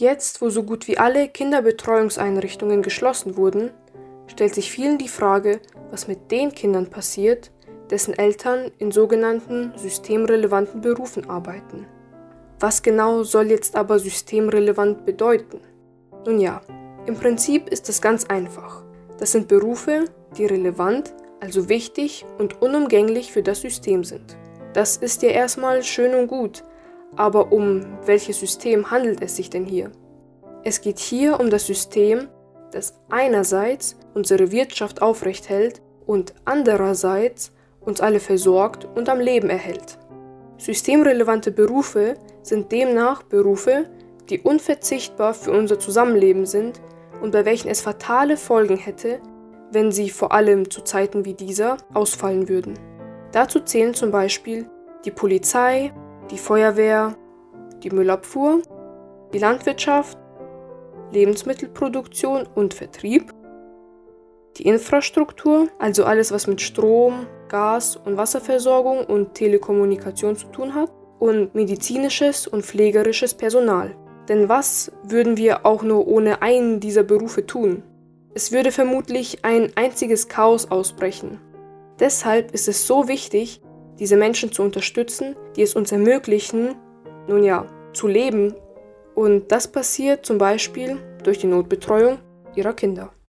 Jetzt, wo so gut wie alle Kinderbetreuungseinrichtungen geschlossen wurden, stellt sich vielen die Frage, was mit den Kindern passiert, dessen Eltern in sogenannten systemrelevanten Berufen arbeiten. Was genau soll jetzt aber systemrelevant bedeuten? Nun ja, im Prinzip ist es ganz einfach. Das sind Berufe, die relevant, also wichtig und unumgänglich für das System sind. Das ist ja erstmal schön und gut, aber um welches System handelt es sich denn hier? Es geht hier um das System, das einerseits unsere Wirtschaft aufrecht hält und andererseits uns alle versorgt und am Leben erhält. Systemrelevante Berufe sind demnach Berufe, die unverzichtbar für unser Zusammenleben sind und bei welchen es fatale Folgen hätte, wenn sie vor allem zu Zeiten wie dieser ausfallen würden. Dazu zählen zum Beispiel die Polizei, die Feuerwehr, die Müllabfuhr, die Landwirtschaft, Lebensmittelproduktion und Vertrieb, die Infrastruktur, also alles, was mit Strom, Gas- und Wasserversorgung und Telekommunikation zu tun hat, und medizinisches und pflegerisches Personal. Denn was würden wir auch nur ohne einen dieser Berufe tun? Es würde vermutlich ein einziges Chaos ausbrechen. Deshalb ist es so wichtig, diese Menschen zu unterstützen, die es uns ermöglichen, nun ja, zu leben. Und das passiert zum Beispiel durch die Notbetreuung ihrer Kinder.